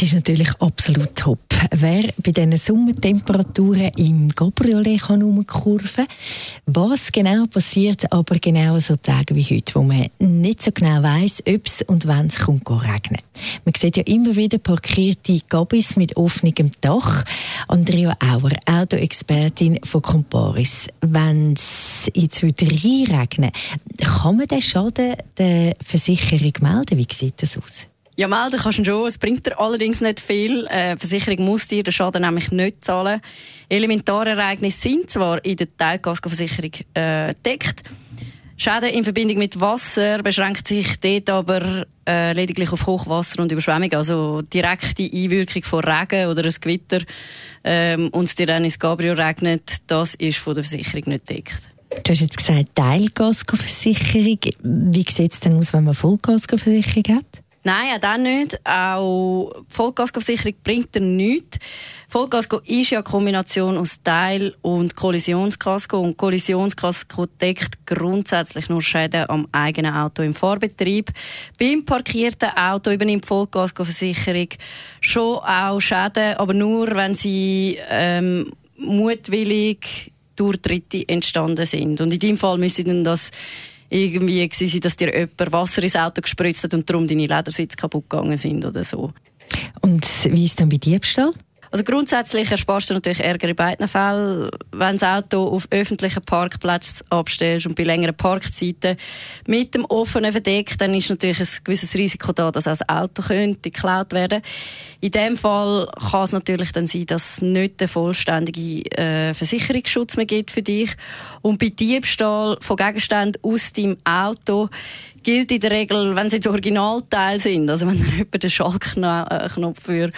Es ist natürlich absolut top. Wer bei diesen Sommertemperaturen im Gabriolet kann umkurven was genau passiert, aber genau so Tage wie heute, wo man nicht so genau weiß, ob es und wann es kommt regnen. Man sieht ja immer wieder parkierte Gabis mit offenem Dach. Andrea Auer, Autoexpertin von Comparis. Wenn es jetzt wieder reinregnen kann man den Schaden der Versicherung melden? Wie sieht das aus? Ja, melden kannst du schon. Es bringt dir allerdings nicht viel. Äh, die Versicherung muss dir den Schaden nämlich nicht zahlen. Elementarereignisse sind zwar in der Teilkaskoversicherung äh, deckt. Schäden in Verbindung mit Wasser beschränkt sich dort aber äh, lediglich auf Hochwasser und Überschwemmung. Also direkte Einwirkung von Regen oder ein Gewitter ähm, und es dir dann ins Gabriel regnet, das ist von der Versicherung nicht deckt. Du hast jetzt gesagt Teilkaskoversicherung. Wie sieht es denn aus, wenn man Vollkaskoversicherung hat? Nein, auch dann nicht. Auch die Vollkaskoversicherung bringt dir nichts. Vollkasko ist ja eine Kombination aus Teil- und Kollisionskasko. Und Kollisionskasko deckt grundsätzlich nur Schäden am eigenen Auto im Fahrbetrieb. Beim parkierten Auto übernimmt die Vollkaskoversicherung schon auch Schäden, aber nur, wenn sie ähm, mutwillig durch Dritte entstanden sind. Und in diesem Fall müssen das irgendwie gewesen, dass dir jemand Wasser ins Auto gespritzt hat und darum deine Ledersitze kaputt gegangen sind oder so. Und wie ist dann bei Diebstahl? Also grundsätzlich ersparst du natürlich Ärger in beiden Fällen. Wenn das Auto auf öffentlichen Parkplätzen abstellst und bei längeren Parkzeiten mit dem offenen Verdeck, dann ist natürlich ein gewisses Risiko da, dass auch das Auto könnte geklaut werden. In dem Fall kann es natürlich dann sein, dass es nicht den vollständigen äh, Versicherungsschutz mehr gibt für dich. Und bei Diebstahl von Gegenständen aus deinem Auto gilt in der Regel, wenn sie jetzt Originalteile sind, also wenn jemand den Schaltknopf für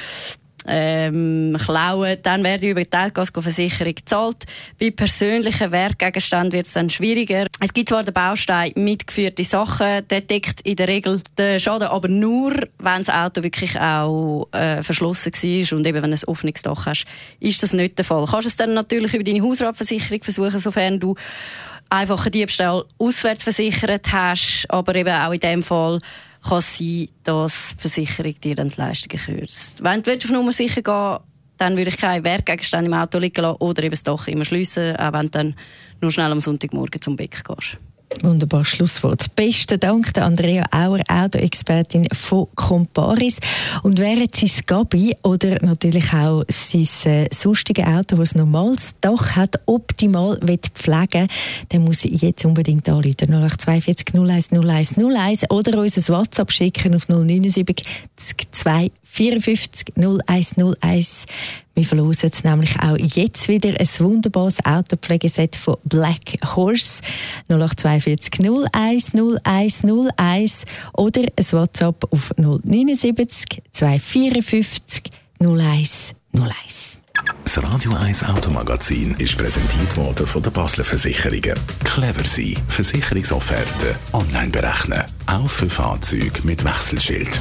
ähm, klauen, dann werden über die Teilkaskoversicherung gezahlt. Bei persönlichen Werkgegenständen wird es dann schwieriger. Es gibt zwar den Baustein mitgeführte Sachen, der deckt in der Regel den Schaden, aber nur, wenn das Auto wirklich auch äh, verschlossen war und eben wenn du ein offenes Dach hast, ist das nicht der Fall. Kannst es dann natürlich über deine Hausratversicherung versuchen, sofern du einfach einen Diebstahl auswärts versichert hast, aber eben auch in dem Fall kann sein, dass die Versicherung dir dann die Leistungen kürzt. Wenn du auf Nummer sicher gehen dann würde ich keine Werkgegenstände im Auto liegen lassen oder eben das Dach immer schliessen, auch wenn du dann nur schnell am Sonntagmorgen zum Beck gehst. Wunderbar Schlusswort. Besten Dank der Andrea Auer, Autoexpertin von Comparis. Und während sein Gabi oder natürlich auch sein äh, sonstige Auto, das normales Dach hat, optimal pflegen dann muss ich jetzt unbedingt anrufen. 0842 01 01 01 oder uns ein WhatsApp schicken auf 079 254 0101. Wir verlosen nämlich auch jetzt wieder ein wunderbares Autopflegeset von Black Horse 0842 01 01 01 oder ein WhatsApp auf 079 254 01 01. Das Radio 1 Automagazin ist präsentiert worden von der Basler Versicherungen. Clever sein, Versicherungsofferte online berechnen, auch für Fahrzeuge mit Wechselschild.